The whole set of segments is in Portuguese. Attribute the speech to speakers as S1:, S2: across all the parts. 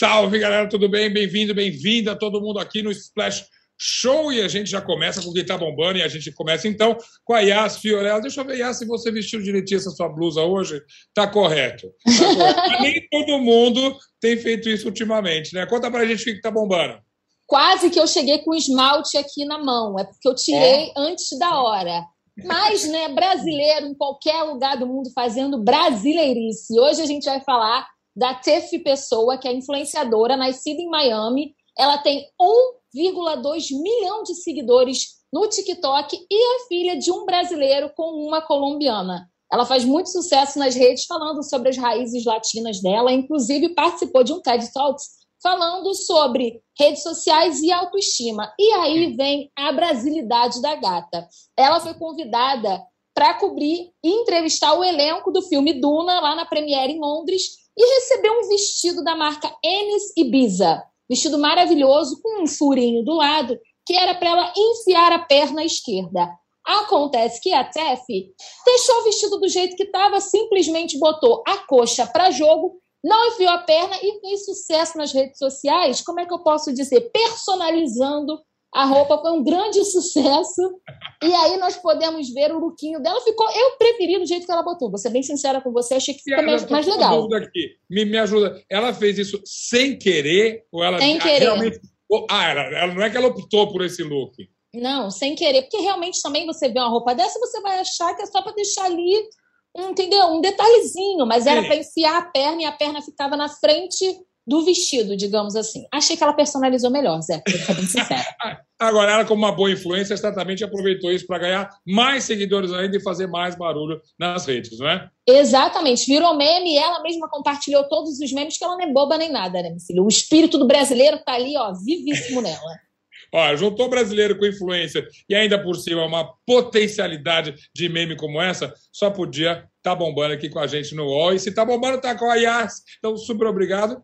S1: Salve, galera, tudo bem? Bem-vindo, bem-vinda todo mundo aqui no Splash Show. E a gente já começa com quem tá bombando e a gente começa então com a Yas Fiorella. Deixa eu ver, Yas, se você vestiu direitinho essa sua blusa hoje, tá correto. Tá correto. Nem todo mundo tem feito isso ultimamente, né? Conta pra gente o que tá bombando.
S2: Quase que eu cheguei com esmalte aqui na mão, é porque eu tirei é. antes da hora. Mas, né, brasileiro em qualquer lugar do mundo fazendo brasileirice. Hoje a gente vai falar da Tef Pessoa, que é influenciadora, nascida em Miami. Ela tem 1,2 milhão de seguidores no TikTok e é filha de um brasileiro com uma colombiana. Ela faz muito sucesso nas redes falando sobre as raízes latinas dela, inclusive participou de um TED Talks falando sobre redes sociais e autoestima. E aí vem a brasilidade da gata. Ela foi convidada para cobrir e entrevistar o elenco do filme Duna lá na Premiere em Londres e recebeu um vestido da marca Enes Ibiza. Vestido maravilhoso com um furinho do lado que era para ela enfiar a perna esquerda. Acontece que a Tef deixou o vestido do jeito que estava, simplesmente botou a coxa para jogo não enfiou a perna e fez sucesso nas redes sociais. Como é que eu posso dizer? Personalizando a roupa foi um grande sucesso. E aí nós podemos ver o lookinho dela. Ficou. Eu preferi do jeito que ela botou. Vou ser bem sincera com você, achei que ficou mais, mais legal.
S1: Aqui. Me, me ajuda. Ela fez isso sem querer? Ou ela
S2: sem querer. realmente.
S1: Ah, ela, ela, não é que ela optou por esse look.
S2: Não, sem querer. Porque realmente também você vê uma roupa dessa, você vai achar que é só para deixar ali entendeu? Um detalhezinho, mas era para enfiar a perna e a perna ficava na frente do vestido, digamos assim. Achei que ela personalizou melhor, Zé, pra ser bem sincera.
S1: Agora, ela, como uma boa influência, certamente aproveitou isso para ganhar mais seguidores ainda e fazer mais barulho nas redes, não é?
S2: Exatamente. Virou meme e ela mesma compartilhou todos os memes, que ela não é boba nem nada, né, filho? O espírito do brasileiro tá ali, ó, vivíssimo nela.
S1: Ó, juntou brasileiro com influência e ainda por cima uma potencialidade de meme como essa, só podia estar tá bombando aqui com a gente no UOL. E se tá bombando, tá com a Yas. Então, super obrigado.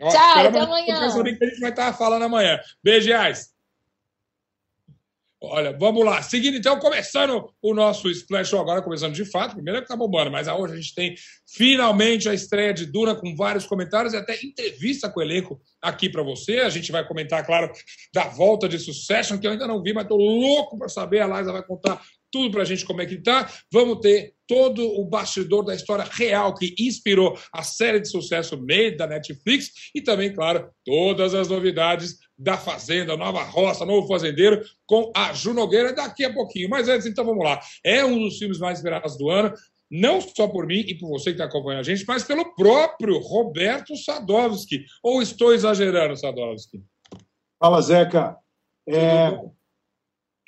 S2: Ó, Tchau, até amanhã.
S1: A gente vai estar falando amanhã. Beijo, Yas. Olha, vamos lá. Seguindo, então, começando o nosso Splash Show agora, começando de fato. Primeiro é que tá bombando, mas hoje a gente tem finalmente a estreia de Duna com vários comentários e até entrevista com o elenco aqui para você. A gente vai comentar, claro, da volta de Succession, que eu ainda não vi, mas tô louco para saber. A Liza vai contar tudo para a gente como é que tá. Vamos ter todo o bastidor da história real que inspirou a série de sucesso Made da Netflix e também, claro, todas as novidades da Fazenda, Nova Roça, Novo Fazendeiro, com a Ju Nogueira daqui a pouquinho. Mas antes, então vamos lá. É um dos filmes mais esperados do ano, não só por mim e por você que está acompanhando a gente, mas pelo próprio Roberto Sadovski. Ou estou exagerando, Sadovski?
S3: Fala, Zeca. É,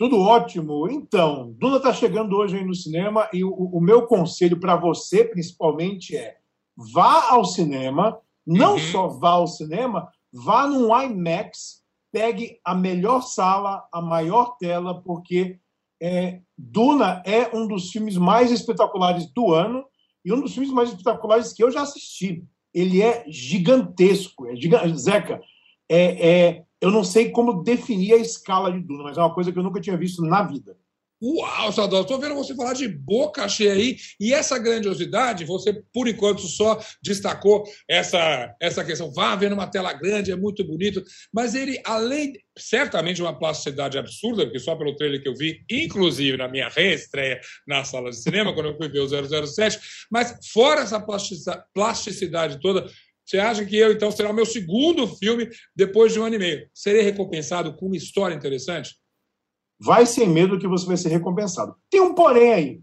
S3: tudo ótimo. Então, Duna está chegando hoje aí no cinema e o, o meu conselho para você, principalmente, é vá ao cinema, não uhum. só vá ao cinema, vá num IMAX, pegue a melhor sala, a maior tela, porque é, Duna é um dos filmes mais espetaculares do ano e um dos filmes mais espetaculares que eu já assisti. Ele é gigantesco. É gigante. Zeca, é, é, eu não sei como definir a escala de Duna, mas é uma coisa que eu nunca tinha visto na vida.
S1: Uau, Sadal, estou vendo você falar de boca cheia aí. E essa grandiosidade, você, por enquanto, só destacou essa, essa questão. Vá ver numa tela grande, é muito bonito. Mas ele, além, certamente, uma plasticidade absurda, porque só pelo trailer que eu vi, inclusive na minha reestreia na sala de cinema, quando eu fui ver o 007, mas fora essa plasticidade toda, você acha que eu, então, será o meu segundo filme depois de um ano e meio? Serei recompensado com uma história interessante?
S3: Vai sem medo que você vai ser recompensado. Tem um porém aí.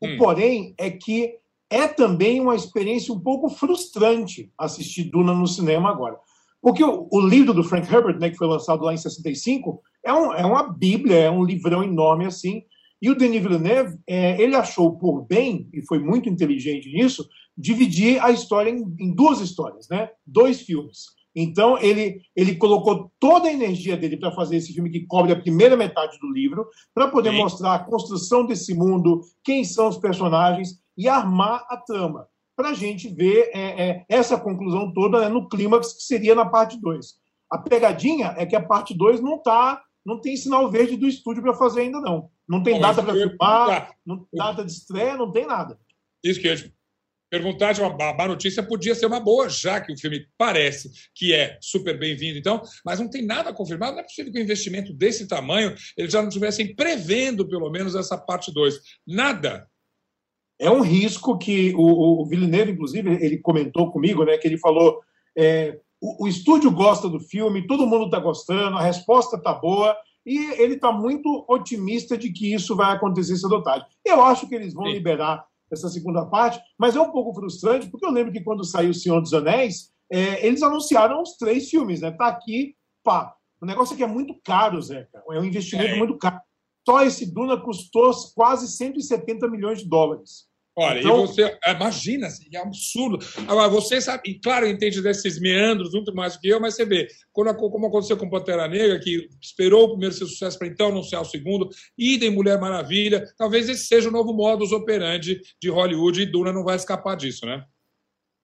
S3: O hum. porém é que é também uma experiência um pouco frustrante assistir Duna no cinema agora. Porque o, o livro do Frank Herbert, né, que foi lançado lá em 65, é, um, é uma bíblia, é um livrão enorme assim. E o Denis Villeneuve, é, ele achou por bem, e foi muito inteligente nisso, dividir a história em, em duas histórias, né? Dois filmes. Então, ele, ele colocou toda a energia dele para fazer esse filme que cobre a primeira metade do livro, para poder Sim. mostrar a construção desse mundo, quem são os personagens e armar a trama, para a gente ver é, é, essa conclusão toda né, no clímax, que seria na parte 2. A pegadinha é que a parte 2 não tá, não tem sinal verde do estúdio para fazer ainda, não. Não tem Bom, data para filmar, não tem data de estreia, não tem nada.
S1: Isso que eu perguntar de uma má notícia podia ser uma boa, já que o filme parece que é super bem-vindo, então, mas não tem nada confirmado. Não é possível que um investimento desse tamanho eles já não estivessem prevendo, pelo menos, essa parte 2. Nada.
S3: É um risco que o, o Villeneuve, inclusive, ele comentou comigo, né? Que ele falou: é, o, o estúdio gosta do filme, todo mundo está gostando, a resposta está boa, e ele está muito otimista de que isso vai acontecer cedo ou tarde. Eu acho que eles vão Sim. liberar essa segunda parte, mas é um pouco frustrante, porque eu lembro que quando saiu O Senhor dos Anéis, é, eles anunciaram os três filmes, né? Tá aqui, pá. O negócio aqui é muito caro, Zé. É um investimento é. muito caro. Só esse Duna custou quase 170 milhões de dólares.
S1: Olha, então... e você, imagina, assim, é absurdo. Agora, você sabe, e claro, entende desses meandros muito mais do que eu, mas você vê, quando, como aconteceu com Pantera Negra, que esperou o primeiro ser sucesso para então anunciar o segundo, idem Mulher Maravilha, talvez esse seja o novo modus operandi de Hollywood e Duna não vai escapar disso, né?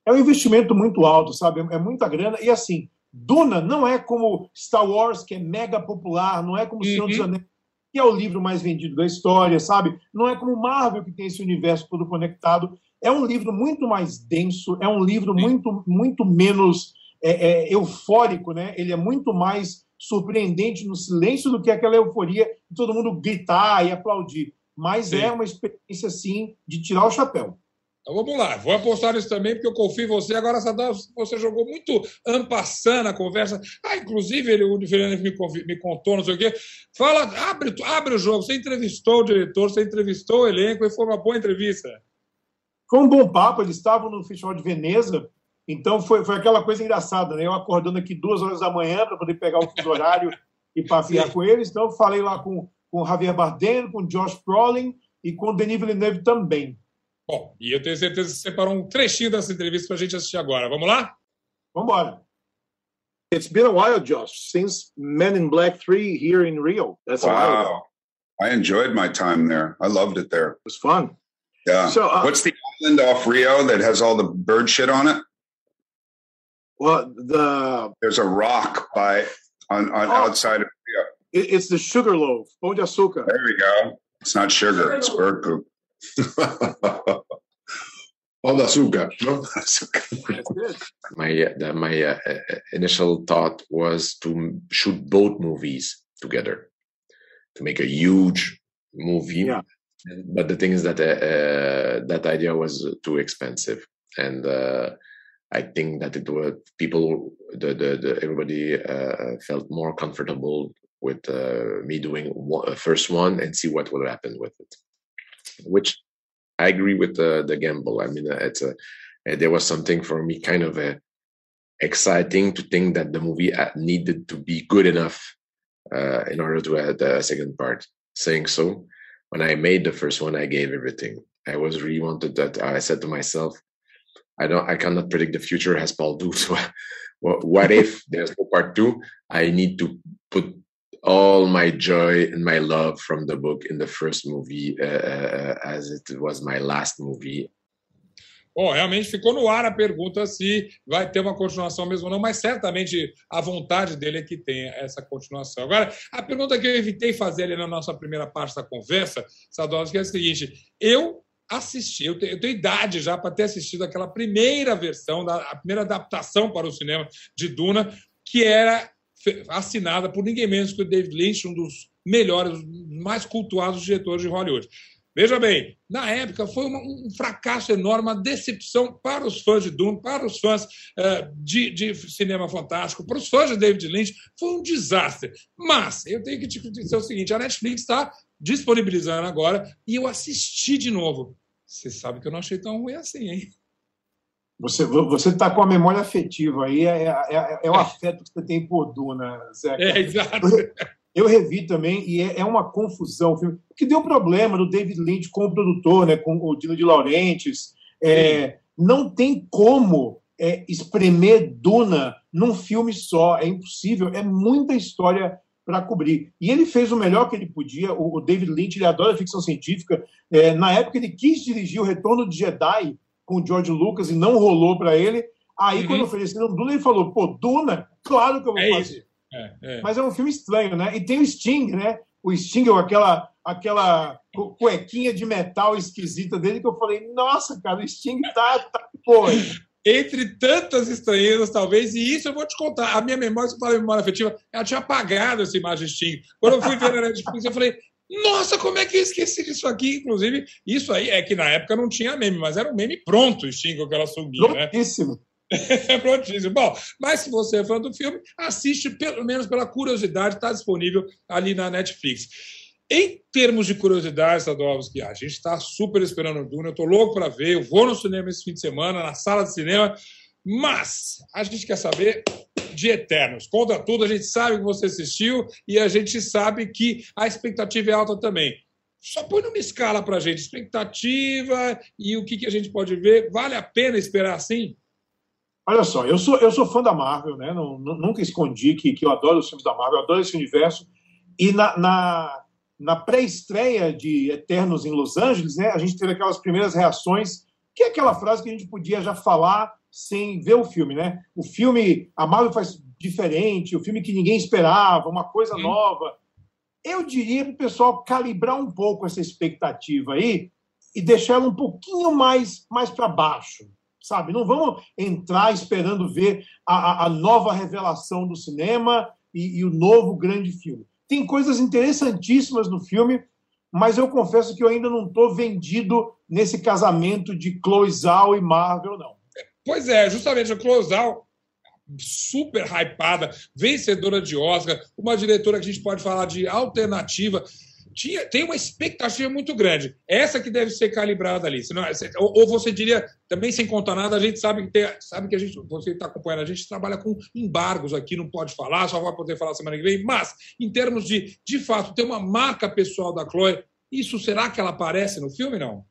S3: É um investimento muito alto, sabe? É muita grana. E assim, Duna não é como Star Wars, que é mega popular, não é como uhum. Senhor dos uhum. Anéis que é o livro mais vendido da história, sabe? Não é como Marvel, que tem esse universo todo conectado. É um livro muito mais denso, é um livro muito, muito menos é, é, eufórico, né? Ele é muito mais surpreendente no silêncio do que aquela euforia de todo mundo gritar e aplaudir. Mas Sim. é uma experiência, assim, de tirar o chapéu.
S1: Então vamos lá, vou apostar nisso também, porque eu confio em você. Agora, Sadam, você jogou muito ampassando a conversa. Ah, inclusive, ele, o Fernando me, me, contou, não sei o quê. Fala, abre, abre o jogo. Você entrevistou o diretor, você entrevistou o elenco e foi uma boa entrevista.
S3: Foi um bom papo, eles estavam no Festival de Veneza, então foi, foi aquela coisa engraçada, né? Eu acordando aqui duas horas da manhã para poder pegar o fuso horário e papiar com eles. Então, falei lá com, com o Javier Bardem, com o Josh Brolin e com o Denis Villeneuve também.
S1: Bom, e eu tenho certeza que você separou um trechinho dessa entrevista para a gente assistir agora. Vamos lá?
S3: Vamos embora.
S4: It's been a while, Josh, since Men in Black 3 here in Rio.
S5: That's wow. I enjoyed my time there. I loved it there. It
S4: was fun.
S5: Yeah. So, uh, what's the island off Rio that has all the bird shit on it?
S4: Well, the
S5: there's a rock by on, on oh, outside of Rio.
S4: it's the sugar Pão de açúcar.
S5: There we go. It's not sugar. It's bird poop.
S4: All the sugar.
S6: my uh, my uh, uh, initial thought was to shoot both movies together to make a huge movie. Yeah. But the thing is that uh, uh that idea was too expensive, and uh, I think that it was people, the, the, the everybody felt more comfortable with me doing one, first one and see what will happen with it which I agree with the the gamble. I mean, it's a eh, there was something for me kind of a, exciting to think that the movie uh, needed to be good enough uh, in order to add a second part. Saying so, when I made the first one, I gave everything. I was really wanted that. I said to myself, I don't, I cannot predict the future as Paul do. So, what if there's no part two? I need to put all my joy and my love from the book in the first movie uh, as it was my last movie.
S1: Bom, realmente ficou no ar a pergunta se vai ter uma continuação mesmo ou não, mas certamente a vontade dele é que tenha essa continuação. Agora, a pergunta que eu evitei fazer ali na nossa primeira parte da conversa, Sadowski, é a seguinte: eu assisti, eu tenho, eu tenho idade já para ter assistido aquela primeira versão, da, a primeira adaptação para o cinema de Duna, que era assinada por ninguém menos que o David Lynch, um dos melhores, mais cultuados diretores de Hollywood. Veja bem, na época foi um fracasso enorme, uma decepção para os fãs de Dune, para os fãs uh, de, de, cinema fantástico, para os fãs de David Lynch, foi um desastre. Mas eu tenho que te dizer o seguinte: a Netflix está disponibilizando agora e eu assisti de novo. Você sabe que eu não achei tão ruim assim, hein?
S3: Você você está com a memória afetiva aí, é, é, é, é, o afeto que você tem por Duna, Zé.
S1: É, exato.
S3: Eu, revi também e é, é, uma confusão o filme, que deu problema do David Lynch com o produtor, né, com o Dino de Laurentiis. É, não tem como é, espremer Duna num filme só, é impossível, é muita história para cobrir. E ele fez o melhor que ele podia. O, o David Lynch ele adora ficção científica. É, na época ele quis dirigir o Retorno de Jedi com o George Lucas e não rolou para ele. Aí, uhum. quando ofereceram Duna, ele falou: pô, Duna, claro que eu vou é fazer. É, é. Mas é um filme estranho, né? E tem o Sting, né? O Sting, aquela, aquela cuequinha de metal esquisita dele que eu falei, nossa, cara, o Sting tá, tá pô.
S1: Entre tantas estranhezas, talvez, e isso eu vou te contar. A minha memória, se eu falar memória afetiva, ela tinha apagado essa imagem Sting. Quando eu fui ver na Netflix, eu falei, nossa, como é que eu esqueci disso aqui? Inclusive, isso aí é que na época não tinha meme, mas era um meme pronto, Sting, com aquela subia,
S3: né? Prontíssimo.
S1: É prontíssimo. Bom, mas se você é fã do filme, assiste pelo menos pela curiosidade, está disponível ali na Netflix. Em termos de curiosidade, Sadovski, a gente está super esperando o Duna, eu estou louco para ver, eu vou no cinema esse fim de semana, na sala de cinema, mas a gente quer saber de Eternos. Conta tudo, a gente sabe que você assistiu e a gente sabe que a expectativa é alta também. Só põe numa escala para a gente, expectativa e o que, que a gente pode ver. Vale a pena esperar assim?
S3: Olha só, eu sou, eu sou fã da Marvel, né? Não, nunca escondi que, que eu adoro os filmes da Marvel, adoro esse universo. E na, na na pré-estreia de Eternos em Los Angeles, né, a gente teve aquelas primeiras reações, que é aquela frase que a gente podia já falar sem ver o filme, né? O filme, a Marvel faz diferente, o filme que ninguém esperava, uma coisa Sim. nova. Eu diria para o pessoal calibrar um pouco essa expectativa aí e deixar ela um pouquinho mais, mais para baixo, sabe? Não vamos entrar esperando ver a, a nova revelação do cinema e, e o novo grande filme tem coisas interessantíssimas no filme, mas eu confesso que eu ainda não estou vendido nesse casamento de Chloe Zhao e Marvel, não.
S1: Pois é, justamente a Zhao, super hypada, vencedora de Oscar, uma diretora que a gente pode falar de alternativa tinha, tem uma expectativa muito grande. Essa que deve ser calibrada ali. Senão, ou, ou você diria, também sem contar nada, a gente sabe que, tem, sabe que a gente, você está acompanhando, a gente trabalha com embargos aqui, não pode falar, só vai poder falar semana que vem. Mas, em termos de, de fato, ter uma marca pessoal da Chloe, isso será que ela aparece no filme, não?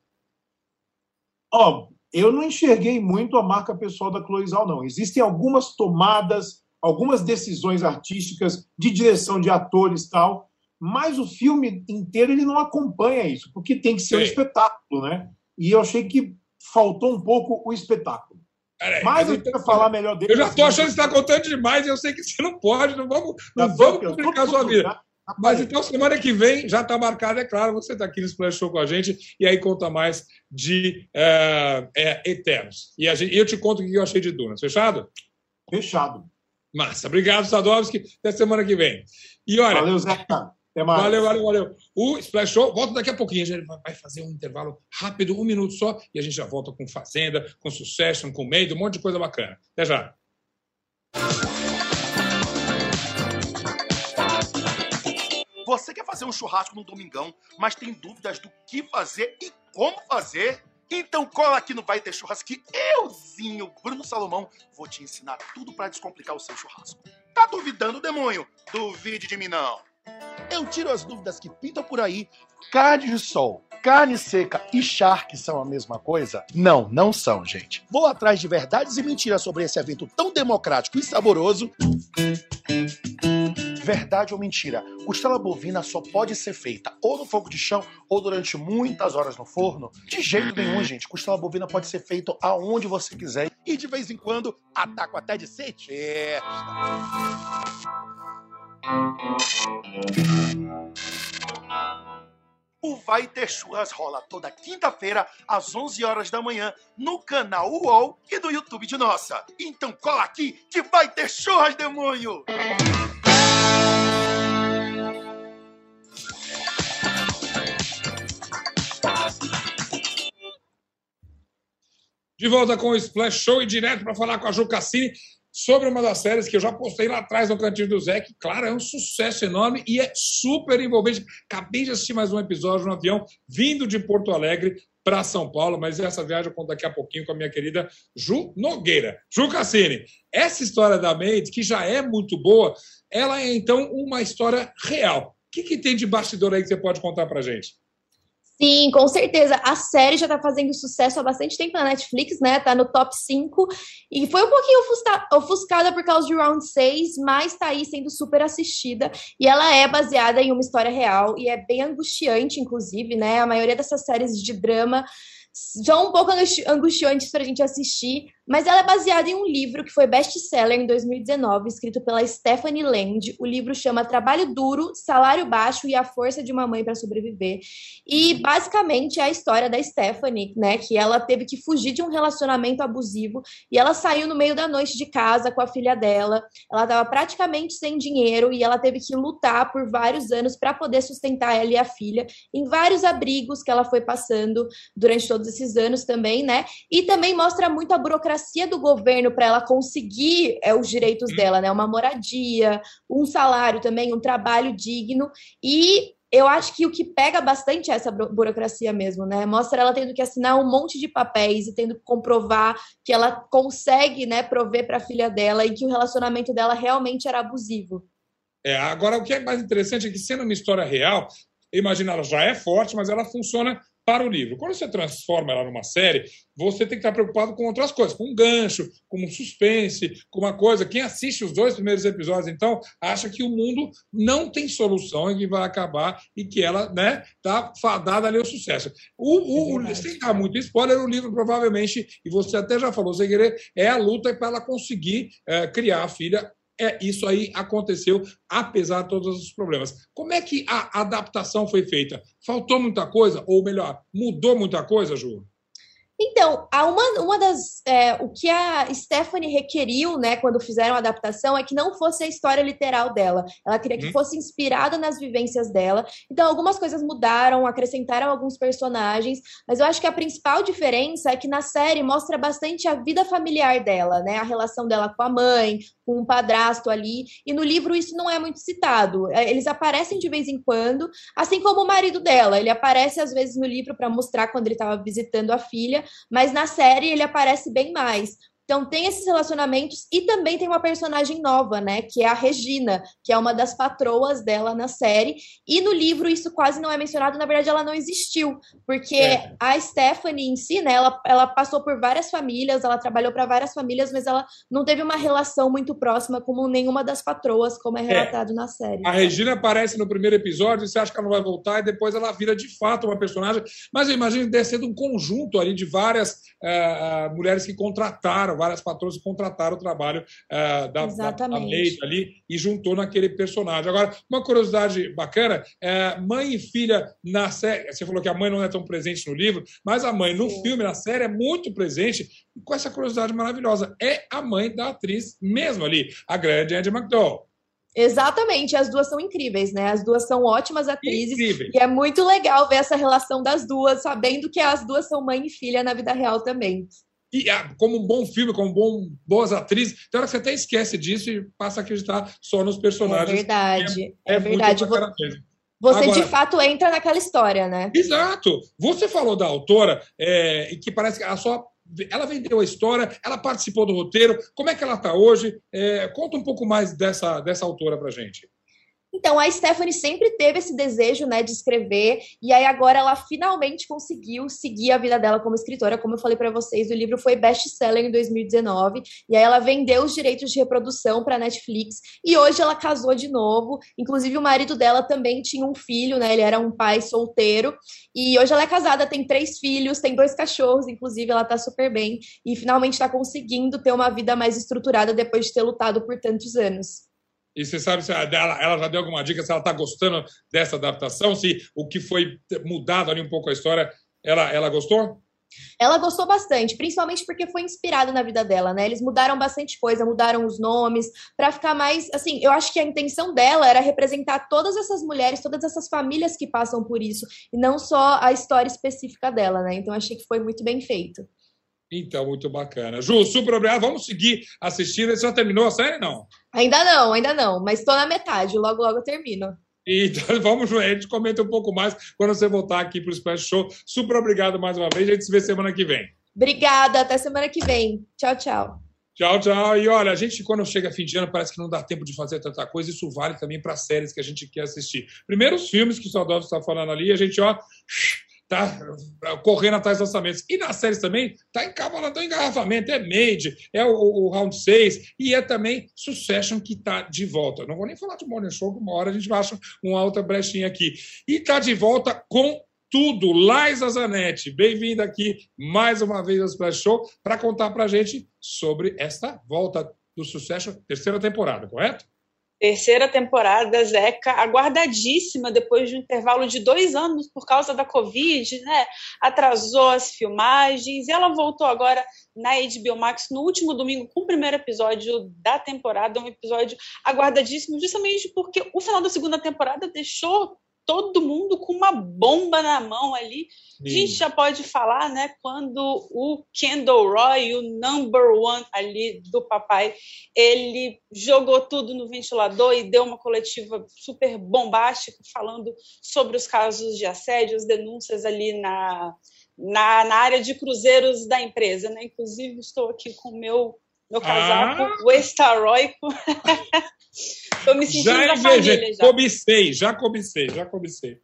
S3: Ó, oh, eu não enxerguei muito a marca pessoal da Chloe Zhao, não. Existem algumas tomadas, algumas decisões artísticas de direção de atores tal, mas o filme inteiro ele não acompanha isso, porque tem que ser Sim. um espetáculo, né? E eu achei que faltou um pouco o espetáculo. Peraí, mas, mas eu quero falar melhor dele.
S1: Eu já estou achando que você está contando demais, e eu sei que você não pode, não vamos, não tá vamos complicar a sua vida. Mas então, semana que vem, já está marcado, é claro, você está aqui no Splash Show com a gente e aí conta mais de é, é, Eternos. E gente, eu te conto o que eu achei de Dunas. Fechado?
S3: Fechado.
S1: Massa. Obrigado, Sadovski. Até semana que vem. E olha.
S3: Valeu, Zeca.
S1: Até mais. Valeu, valeu, valeu. O Splash Show volta daqui a pouquinho. A gente vai fazer um intervalo rápido, um minuto só, e a gente já volta com Fazenda, com Succession, com Meio, um monte de coisa bacana. Até já.
S7: Você quer fazer um churrasco no domingão, mas tem dúvidas do que fazer e como fazer? Então cola aqui no Vai Ter Churrasco que euzinho, Bruno Salomão, vou te ensinar tudo para descomplicar o seu churrasco. Tá duvidando, demônio? Duvide de mim não. Eu tiro as dúvidas que pintam por aí. Carne de sol, carne seca e charque são a mesma coisa? Não, não são, gente. Vou atrás de verdades e mentiras sobre esse evento tão democrático e saboroso. Verdade ou mentira? Costela bovina só pode ser feita ou no fogo de chão ou durante muitas horas no forno? De jeito nenhum, gente. Costela bovina pode ser feita aonde você quiser e de vez em quando ataco até de sete. O Vai Ter Churras rola toda quinta-feira, às 11 horas da manhã, no canal UOL e no YouTube de Nossa. Então cola aqui que vai ter churras, demônio!
S1: De volta com o Splash Show e direto para falar com a Ju Cassini sobre uma das séries que eu já postei lá atrás no Cantinho do Zé, que, claro, é um sucesso enorme e é super envolvente. Acabei de assistir mais um episódio no avião, vindo de Porto Alegre para São Paulo, mas essa viagem eu conto daqui a pouquinho com a minha querida Ju Nogueira. Ju Cassini, essa história da Maid, que já é muito boa, ela é então uma história real. O que, que tem de bastidor aí que você pode contar para gente?
S2: Sim, com certeza. A série já tá fazendo sucesso há bastante tempo na Netflix, né? Tá no top 5. E foi um pouquinho ofuscada por causa de Round 6, mas tá aí sendo super assistida. E ela é baseada em uma história real e é bem angustiante, inclusive, né? A maioria dessas séries de drama
S8: são um pouco angustiantes para a gente assistir, mas ela é baseada em um livro que foi best-seller em 2019, escrito pela Stephanie Land. O livro chama Trabalho Duro, Salário Baixo e a Força de uma Mãe para Sobreviver. E basicamente é a história da Stephanie, né, que ela teve que fugir de um relacionamento abusivo e ela saiu no meio da noite de casa com a filha dela. Ela estava praticamente sem dinheiro e ela teve que lutar por vários anos para poder sustentar ela e a filha em vários abrigos que ela foi passando durante todos esses anos também, né? E também mostra muito a burocracia do governo para ela conseguir é, os direitos dela, né? Uma moradia, um salário também, um trabalho digno. E eu acho que o que pega bastante é essa burocracia mesmo, né? Mostra ela tendo que assinar um monte de papéis e tendo que comprovar que ela consegue, né, prover para a filha dela e que o relacionamento dela realmente era abusivo.
S1: É, agora o que é mais interessante é que sendo uma história real, imagina, ela já é forte, mas ela funciona para o livro. Quando você transforma ela numa série, você tem que estar preocupado com outras coisas, com um gancho, com um suspense, com uma coisa. Quem assiste os dois primeiros episódios, então, acha que o mundo não tem solução e que vai acabar e que ela né, tá fadada ali ao sucesso. O, o, é sem dar muito spoiler, o livro provavelmente, e você até já falou sem querer, é a luta para ela conseguir é, criar a filha é, isso aí aconteceu, apesar de todos os problemas. Como é que a adaptação foi feita? Faltou muita coisa? Ou melhor, mudou muita coisa, Ju?
S8: Então, uma, uma das. É, o que a Stephanie requeriu, né, quando fizeram a adaptação, é que não fosse a história literal dela. Ela queria que hum. fosse inspirada nas vivências dela. Então, algumas coisas mudaram, acrescentaram alguns personagens, mas eu acho que a principal diferença é que na série mostra bastante a vida familiar dela, né? A relação dela com a mãe, com um padrasto ali. E no livro isso não é muito citado. É, eles aparecem de vez em quando, assim como o marido dela. Ele aparece às vezes no livro para mostrar quando ele estava visitando a filha, mas na série ele aparece bem mais. Então tem esses relacionamentos e também tem uma personagem nova, né, que é a Regina, que é uma das patroas dela na série. E no livro isso quase não é mencionado, na verdade ela não existiu, porque é. a Stephanie em si, né, ela, ela passou por várias famílias, ela trabalhou para várias famílias, mas ela não teve uma relação muito próxima com nenhuma das patroas, como é, é. relatado é. na série.
S1: A Regina aparece no primeiro episódio, você acha que ela não vai voltar e depois ela vira de fato uma personagem, mas eu imagino que deve ser de um conjunto ali de várias uh, mulheres que contrataram contrataram, várias patroas contrataram o trabalho uh, da, da, da ali e juntou naquele personagem. Agora, uma curiosidade bacana, é, mãe e filha na série, você falou que a mãe não é tão presente no livro, mas a mãe no Sim. filme, na série, é muito presente, com essa curiosidade maravilhosa. É a mãe da atriz mesmo ali, a grande Andy McDowell.
S8: Exatamente, as duas são incríveis, né? As duas são ótimas atrizes. Incrível. E é muito legal ver essa relação das duas, sabendo que as duas são mãe e filha na vida real também.
S1: E ah, como um bom filme, como bom, boas atrizes, tem hora que você até esquece disso e passa a acreditar só nos personagens.
S8: É verdade. É, é, é verdade. Você Agora, de fato entra naquela história, né?
S1: Exato. Você falou da autora é, e que parece que ela só ela vendeu a história, ela participou do roteiro. Como é que ela está hoje? É, conta um pouco mais dessa, dessa autora para gente.
S8: Então, a Stephanie sempre teve esse desejo, né, de escrever, e aí agora ela finalmente conseguiu seguir a vida dela como escritora. Como eu falei para vocês, o livro foi best-seller em 2019, e aí ela vendeu os direitos de reprodução para Netflix, e hoje ela casou de novo. Inclusive, o marido dela também tinha um filho, né, ele era um pai solteiro, e hoje ela é casada, tem três filhos, tem dois cachorros, inclusive ela tá super bem, e finalmente está conseguindo ter uma vida mais estruturada depois de ter lutado por tantos anos.
S1: E você sabe se ela, ela já deu alguma dica se ela está gostando dessa adaptação, se o que foi mudado ali um pouco a história, ela, ela gostou?
S8: Ela gostou bastante, principalmente porque foi inspirado na vida dela, né? Eles mudaram bastante coisa, mudaram os nomes para ficar mais, assim, eu acho que a intenção dela era representar todas essas mulheres, todas essas famílias que passam por isso e não só a história específica dela, né? Então achei que foi muito bem feito.
S1: Então, muito bacana. Ju, super obrigado. Vamos seguir assistindo. Você já terminou a série, não?
S8: Ainda não, ainda não. Mas estou na metade. Logo, logo eu termino.
S1: Então, vamos, a gente comenta um pouco mais quando você voltar aqui para o Splash Show. Super obrigado mais uma vez. A gente se vê semana que vem.
S8: Obrigada. Até semana que vem. Tchau, tchau.
S1: Tchau, tchau. E olha, a gente, quando chega fim de ano, parece que não dá tempo de fazer tanta coisa. Isso vale também para séries que a gente quer assistir. Primeiro, os filmes que o Sadov está falando ali, a gente, ó tá correndo atrás dos lançamentos. E nas séries também tá encavalando engarrafamento, é Made, é o, o, Round 6 e é também Succession que tá de volta. Não vou nem falar de Morning Show, uma hora a gente acha uma outra brechinha aqui. E tá de volta com tudo. Laisa Zanetti, bem-vinda aqui mais uma vez ao Splash Show para contar para gente sobre esta volta do sucesso, terceira temporada, correto?
S9: Terceira temporada, Zeca, aguardadíssima depois de um intervalo de dois anos por causa da Covid, né? Atrasou as filmagens e ela voltou agora na HBO Max no último domingo com o primeiro episódio da temporada, um episódio aguardadíssimo, justamente porque o final da segunda temporada deixou todo mundo com uma bomba na mão ali. Sim. A gente já pode falar, né, quando o Kendall Roy, o number one ali do papai, ele jogou tudo no ventilador e deu uma coletiva super bombástica falando sobre os casos de assédio, as denúncias ali na, na, na área de cruzeiros da empresa, né? Inclusive, estou aqui com o meu meu casaco, ah. o estaroico. Me sentindo já, na família já.
S1: Cobicei, já cobicei, já cobicei.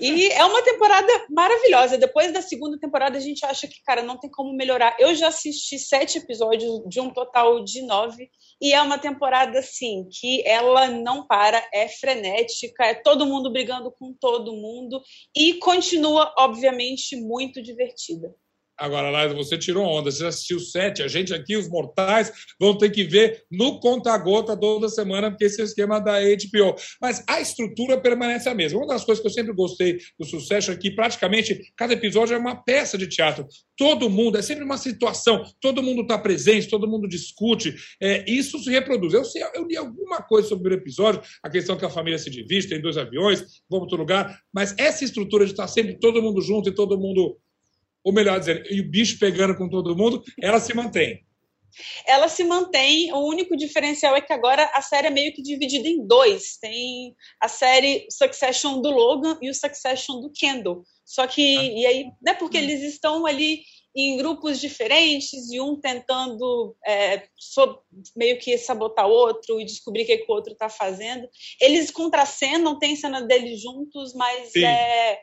S9: E é uma temporada maravilhosa. Depois da segunda temporada, a gente acha que, cara, não tem como melhorar. Eu já assisti sete episódios de um total de nove. E é uma temporada, assim, que ela não para, é frenética, é todo mundo brigando com todo mundo. E continua, obviamente, muito divertida.
S1: Agora, Laila, você tirou onda, você assistiu sete. A gente aqui, os mortais, vão ter que ver no conta-gota toda semana, porque esse é o esquema da HBO. Mas a estrutura permanece a mesma. Uma das coisas que eu sempre gostei do sucesso é que praticamente cada episódio é uma peça de teatro. Todo mundo, é sempre uma situação, todo mundo está presente, todo mundo discute. É, isso se reproduz. Eu, sei, eu li alguma coisa sobre o episódio, a questão que a família se divide, tem dois aviões, vão para outro lugar, mas essa estrutura de estar sempre todo mundo junto e todo mundo ou melhor dizendo, e o bicho pegando com todo mundo, ela se mantém.
S9: Ela se mantém, o único diferencial é que agora a série é meio que dividida em dois. Tem a série Succession do Logan e o Succession do Kendall. Só que, ah. e aí, né, porque hum. eles estão ali em grupos diferentes e um tentando é, so, meio que sabotar o outro e descobrir o que, que o outro está fazendo. Eles contracenam, tem cena deles juntos, mas é,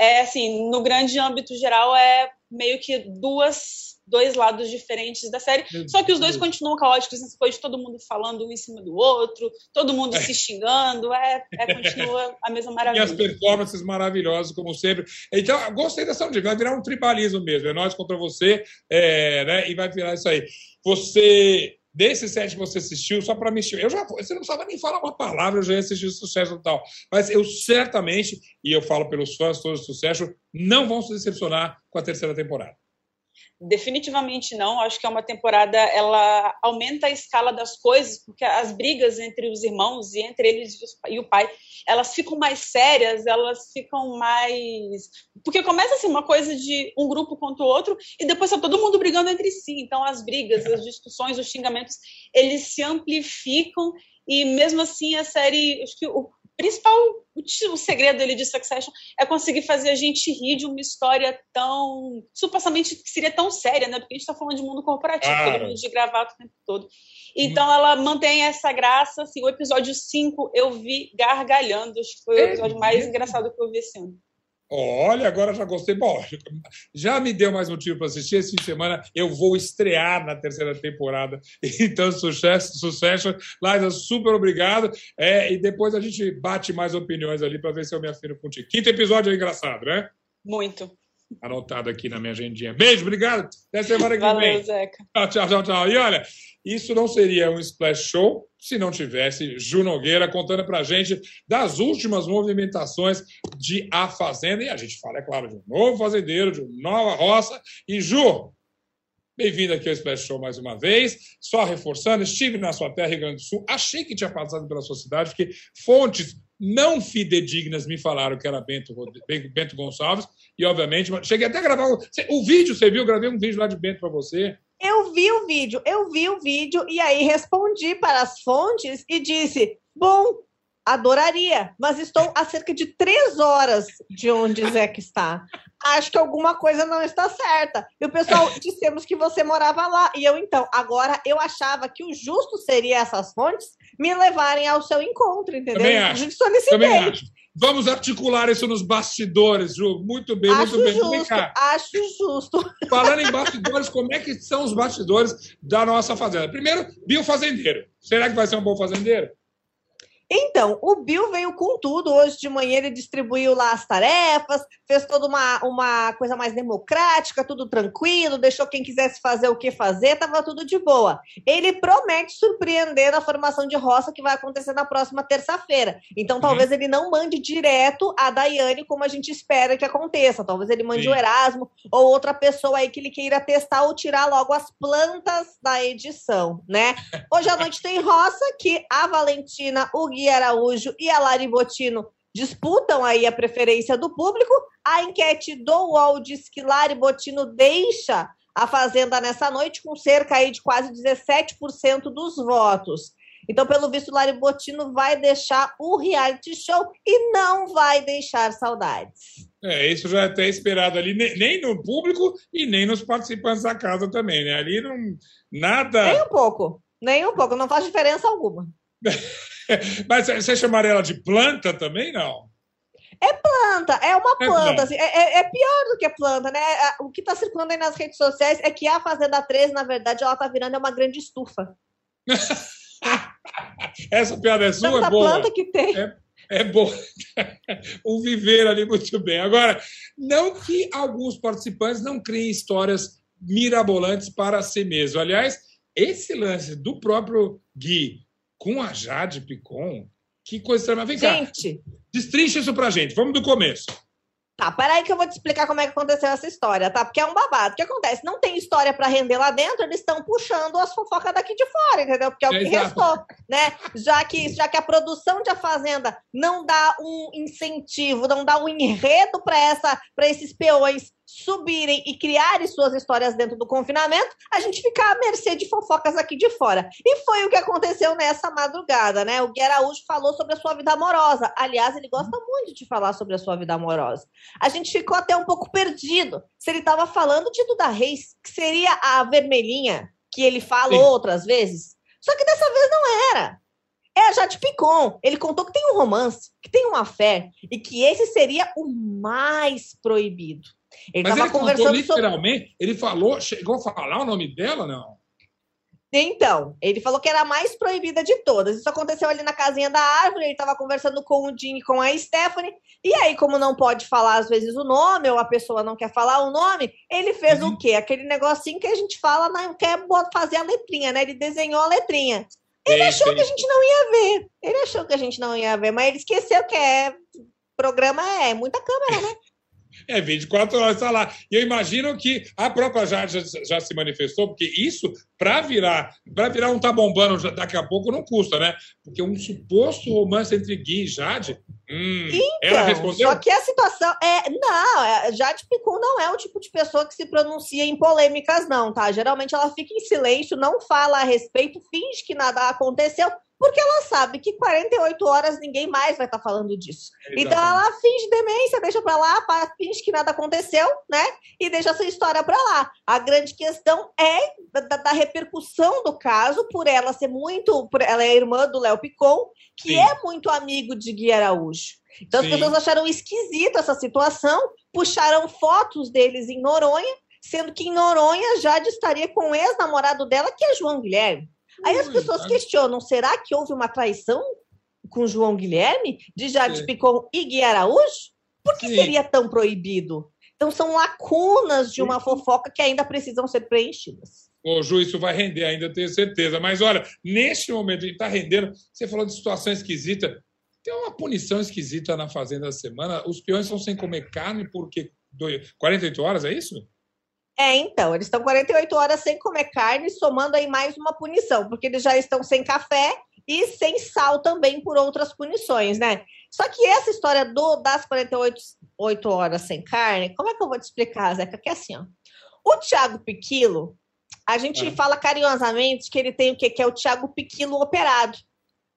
S9: é assim, no grande âmbito geral, é meio que duas dois lados diferentes da série, só que os dois continuam caóticos, essa coisa de todo mundo falando um em cima do outro, todo mundo é. se xingando, é, é, continua a mesma maravilha.
S1: E as performances maravilhosas, como sempre. Então, gostei dessa onde vai virar um tribalismo mesmo, é nós contra você, é, né, e vai virar isso aí. Você desse set que você assistiu, só para me Eu já você não precisava nem falar uma palavra, eu já ia assistir o sucesso e tal. Mas eu certamente, e eu falo pelos fãs todos do sucesso, não vão se decepcionar com a terceira temporada.
S9: Definitivamente não. Acho que é uma temporada, ela aumenta a escala das coisas, porque as brigas entre os irmãos e entre eles e o pai, elas ficam mais sérias, elas ficam mais. Porque começa assim uma coisa de um grupo contra o outro e depois está todo mundo brigando entre si. Então as brigas, as discussões, os xingamentos, eles se amplificam e mesmo assim a série, acho que o principal o, segredo dele de Succession é conseguir fazer a gente rir de uma história tão supostamente que seria tão séria, né? Porque a gente está falando de mundo corporativo, todo mundo de gravata o tempo todo. Então hum. ela mantém essa graça. Assim, o episódio 5 eu vi gargalhando, acho que foi o é episódio mais engraçado que eu vi esse ano.
S1: Olha, agora já gostei. Bom, já me deu mais motivo para assistir. Esse fim de semana eu vou estrear na terceira temporada. Então, sucesso, sucesso. Laisa, super obrigado. É, e depois a gente bate mais opiniões ali para ver se eu me afino contigo. Quinto episódio é engraçado, né?
S9: Muito.
S1: Anotado aqui na minha agendinha. Beijo, obrigado. Até semana que
S9: Valeu,
S1: vem.
S9: Zeca.
S1: Tchau, tchau, tchau. E olha, isso não seria um Splash Show se não tivesse Ju Nogueira contando para a gente das últimas movimentações de A Fazenda. E a gente fala, é claro, de um novo fazendeiro, de uma nova roça. E Ju, bem-vindo aqui ao Splash Show mais uma vez. Só reforçando, estive na sua terra, Rio Grande do Sul. Achei que tinha passado pela sua cidade, porque fontes não fidedignas me falaram que era Bento, Bento Gonçalves. E, obviamente, cheguei até a gravar o, o vídeo, você viu? Eu gravei um vídeo lá de Bento para você.
S10: Eu vi o vídeo, eu vi o vídeo e aí respondi para as fontes e disse: bom, adoraria, mas estou a cerca de três horas de onde Zeca está. Acho que alguma coisa não está certa. E o pessoal dissemos que você morava lá. E eu, então, agora eu achava que o justo seria essas fontes me levarem ao seu encontro, entendeu?
S1: Também acho. Também acho. Vamos articular isso nos bastidores, Ju. Muito bem,
S10: acho
S1: muito bem.
S10: Justo, acho justo.
S1: Falando em bastidores, como é que são os bastidores da nossa fazenda? Primeiro, biofazendeiro. Será que vai ser um bom fazendeiro?
S10: Então, o Bill veio com tudo. Hoje de manhã ele distribuiu lá as tarefas, fez toda uma, uma coisa mais democrática, tudo tranquilo, deixou quem quisesse fazer o que fazer, tava tudo de boa. Ele promete surpreender na formação de roça que vai acontecer na próxima terça-feira. Então,
S1: Uhum.
S10: talvez ele não mande direto a Daiane como a gente espera que aconteça. Talvez ele mande
S1: Sim.
S10: o Erasmo ou outra pessoa aí que ele queira testar ou tirar logo as plantas da edição, né? Hoje à noite tem roça que a Valentina, o Gui Araújo e a Lari Botino disputam aí a preferência do público. A enquete do UOL diz que Lari Botino deixa a Fazenda nessa noite com cerca aí de quase 17% dos votos. Então, pelo visto, Lari Botino vai deixar o reality show e não vai deixar saudades.
S1: É, isso já é até esperado ali, nem, nem no público e nem nos participantes da casa também, né? Ali não. Nada.
S10: Nem um pouco, nem um pouco, não faz diferença alguma.
S1: Mas você chamaria ela de planta também, não?
S10: É planta, é uma
S1: É
S10: planta. assim, é, é- é pior do que planta, né? A- O que está circulando aí nas redes sociais é que a Fazenda 13, na verdade, ela tá virando uma grande estufa.
S1: Essa piada é sua,
S10: Tanta
S1: é boa.
S10: planta que tem.
S1: É, é boa. o viver ali muito bem. Agora, não que alguns participantes não criem histórias mirabolantes para si mesmo. Aliás, esse lance do próprio Gui com a Jade Picon, que coisa extrema. Vem cá,
S10: Gente,
S1: destrincha isso pra gente. Vamos do começo.
S10: Tá, peraí que eu vou te explicar como é que aconteceu essa história, tá? Porque é um babado. O que acontece? Não tem história pra render lá dentro, eles estão puxando as fofocas daqui de fora, entendeu? Porque é o que
S1: Exato.
S10: restou, né? Já que, já que a produção de A Fazenda não dá um incentivo, não dá um enredo pra essa, para esses peões subirem e criarem suas histórias dentro do confinamento, a gente fica à mercê de fofocas aqui de fora. E foi o que aconteceu nessa madrugada, né? O Gui Araújo falou sobre a sua vida amorosa. Aliás, ele gosta muito de falar sobre a sua vida amorosa a gente ficou até um pouco perdido. Se ele estava falando de Duda Reis, que seria a vermelhinha que ele falou
S1: Sim.
S10: outras vezes. Só que dessa vez não era. É a Jade Picon. Ele contou que tem um romance, que tem uma fé, e que esse seria o mais proibido. Ele
S1: Mas
S10: estava conversando sobre.
S1: literalmente, ele falou, chegou a falar o nome dela, não?
S10: Então, ele falou que era a mais proibida de todas. Isso aconteceu ali na casinha da árvore, ele estava conversando com o Jim e com a Stephanie, e aí, como não pode falar às vezes o nome, ou a pessoa não quer falar o nome, ele fez
S1: Uhum.
S10: o quê? Aquele negocinho que a gente fala, não quer fazer a letrinha, né? Ele desenhou a letrinha. Ele
S1: Sei,
S10: achou que a gente não ia ver. Ele achou que a gente não ia ver, mas ele esqueceu que é. Programa é muita câmera, né?
S1: É, 24 horas está lá. E eu imagino que a própria Jade já, já se manifestou, porque isso, para virar, para virar um tá bombando daqui a pouco, não custa, né? Porque um suposto romance entre Gui e Jade. Hum, ela
S10: Então,
S1: respondeu?
S10: Só que a situação é. Não, é- Jade Picon não é o tipo de pessoa que se pronuncia em polêmicas, não, tá? Geralmente ela fica em silêncio, não fala a respeito, finge que nada aconteceu, porque ela sabe que 48 horas ninguém mais vai estar falando disso. Então ela finge demência, deixa pra lá, finge que nada aconteceu, né? E deixa essa história pra lá. A grande questão é da, da- repercussão do caso, por ela ser muito. por- ela é irmã do Léo Picon, que
S1: Sim.
S10: é muito amigo de Gui Araújo. Então
S1: Sim.
S10: as pessoas acharam esquisita essa situação, puxaram fotos deles em Noronha, sendo que em Noronha Jade estaria com o ex-namorado dela, que é João Guilherme. Aí as pessoas questionam: será que houve uma traição com João Guilherme, de Jade
S1: Sim.
S10: Picon e Gui Araújo? Por que
S1: Sim.
S10: seria tão proibido? Então são lacunas de uma fofoca que ainda precisam ser preenchidas.
S1: Ô, Ju, isso vai render ainda, eu tenho certeza. Mas olha, neste momento, está rendendo. Você falou de situação esquisita. Tem uma punição esquisita na Fazenda da semana. Os peões estão sem comer carne porque dois- 48 horas, é isso?
S10: É, então, eles estão 48 horas sem comer carne, somando aí mais uma punição, porque eles já estão sem café e sem sal também por outras punições, né? Só que essa história do, das 48 oito horas sem carne, como é que eu vou te explicar, Zeca? Que é assim, ó. O Thiago Piquilo, a gente
S1: Ah.
S10: fala carinhosamente que ele tem o quê? Que é o Thiago Piquilo operado.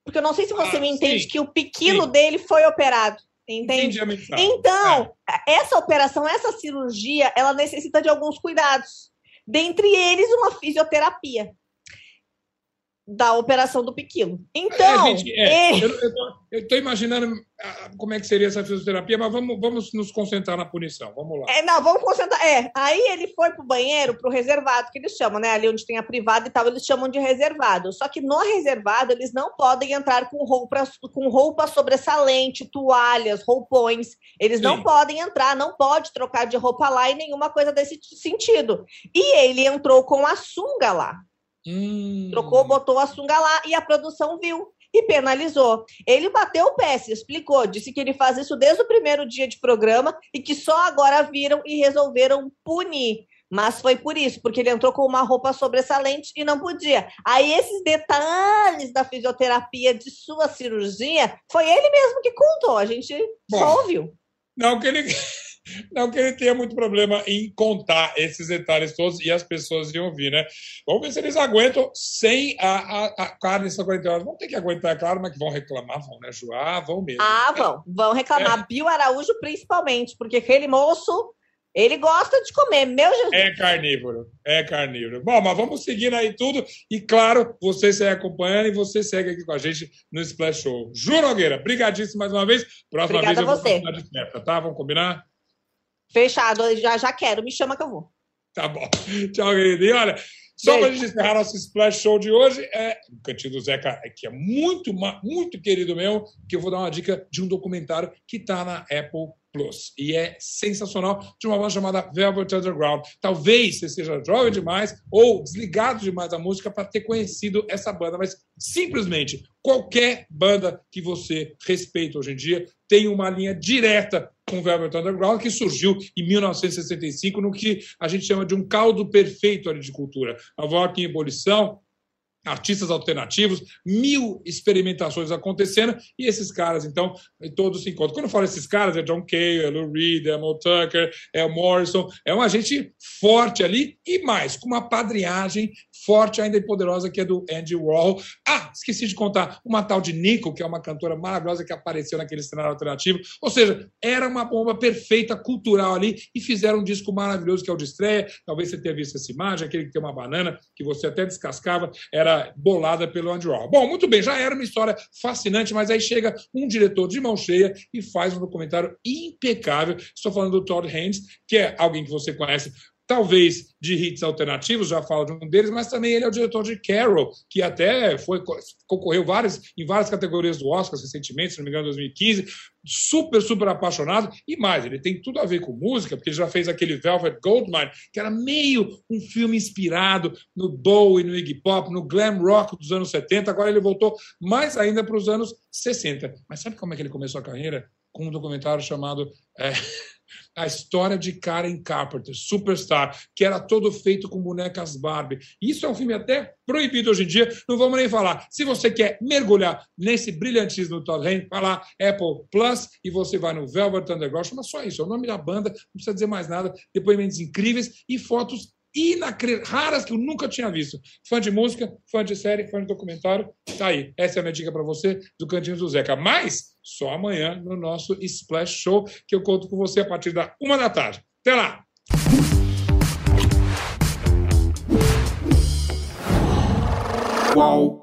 S10: Porque eu não sei se você
S1: Ah,
S10: me entende
S1: sim.
S10: que o Piquilo
S1: Sim.
S10: dele foi operado. Entende?
S1: Entendi.
S10: Então, essa operação, essa cirurgia, ela necessita de alguns cuidados. Dentre eles, uma fisioterapia. Da operação do Piquilo. Então,
S1: é, gente, é, eu, estou imaginando ah, como é que seria essa fisioterapia, mas vamos, vamos nos concentrar na punição. Vamos lá.
S10: É, não, vamos concentrar. É, aí ele foi pro banheiro, pro reservado, que eles chamam, né? Ali onde tem a privada e tal, eles chamam de reservado. Só que no reservado eles não podem entrar com roupa, com roupa sobressalente, toalhas, roupões. Eles Sim. não podem entrar, não pode trocar de roupa lá e nenhuma coisa desse sentido. E ele entrou com a sunga lá.
S1: Hum.
S10: Trocou, botou a sunga lá e a produção viu e penalizou. Ele bateu o pé, se explicou, disse que ele faz isso desde o primeiro dia de programa e que só agora viram e resolveram punir. Mas foi por isso, porque ele entrou com uma roupa sobressalente e não podia. Aí esses detalhes da fisioterapia de sua cirurgia, foi ele mesmo que contou, a gente Bom, só ouviu.
S1: Não que ele não que ele tenha muito problema em contar esses detalhes todos e as pessoas iam ouvir, né? Vamos ver se eles aguentam sem a, a, a carne nessas 40 horas. Vão ter que aguentar, é claro, mas que vão reclamar, vão, né, Joá? Vão mesmo.
S10: Ah, vão. Vão reclamar. É. Bill Araújo, principalmente, porque aquele moço. Ele gosta de comer, meu Jesus.
S1: É carnívoro, é carnívoro. Bom, mas vamos seguindo aí tudo. E claro, você segue acompanhando e você segue aqui com a gente no Splash Show. Ju Nogueira, brigadíssimo mais uma vez. Próxima
S10: Obrigada
S1: vez
S10: eu vou
S1: você. de festa, tá? Vamos combinar?
S10: Fechado, já, já quero, me chama que eu vou.
S1: Tá bom. Tchau, querido. E olha, só para a gente encerrar nosso Splash Show de hoje, é o Cantinho do Zeca, que é muito, muito querido meu, que eu vou dar uma dica de um documentário que está na Apple Plus. E é sensacional, de uma banda chamada Velvet Underground. Talvez você seja jovem demais ou desligado demais da música para ter conhecido essa banda, mas simplesmente qualquer banda que você respeita hoje em dia tem uma linha direta com Velvet Underground, que surgiu em 1965, no que a gente chama de um caldo perfeito ali de cultura. A rock em ebulição, artistas alternativos, mil experimentações acontecendo, e esses caras, então, todos se encontram. Quando eu falo esses caras, é John Cale, é Lou Reed, é Mo Tucker, é Morrison, é uma gente forte ali, e mais, com uma padrinhagem forte ainda e poderosa, que é do Andy Warhol. Ah, esqueci de contar, uma tal de Nico, que é uma cantora maravilhosa que apareceu naquele cenário alternativo, ou seja, era uma bomba perfeita, cultural ali, e fizeram um disco maravilhoso, que é o de estreia, talvez você tenha visto essa imagem, aquele que tem uma banana, que você até descascava, era bolada pelo Andy Warhol. Bom, muito bem, já era uma história fascinante, mas aí chega um diretor de mão cheia e faz um documentário impecável. Estou falando do Todd Haynes, que é alguém que você conhece talvez de hits alternativos, já falo de um deles, mas também ele é o diretor de Carol, que até foi concorreu várias, em várias categorias do Oscar recentemente, se não me engano, em 2015, super, super apaixonado, e mais, ele tem tudo a ver com música, porque ele já fez aquele Velvet Goldmine, que era meio um filme inspirado no Bowie, no Iggy Pop, no glam rock dos anos 70, agora ele voltou mais ainda para os anos 60. Mas sabe como é que ele começou a carreira? Com um documentário chamado... É a história de Karen Carpenter, Superstar, que era todo feito com bonecas Barbie. Isso é um filme até proibido hoje em dia, não vamos nem falar. Se você quer mergulhar nesse brilhantismo do Todd vai lá, Apple Plus, e você vai no Velvet Underground, chama só isso, é o nome da banda, não precisa dizer mais nada, depoimentos incríveis e fotos inacreditáveis, raras que eu nunca tinha visto. Fã de música, fã de série, fã de documentário, tá aí. Essa é a minha dica para você do Cantinho do Zeca. Mas só amanhã no nosso Splash Show, que eu conto com você a partir da uma da tarde. Até lá! Qual?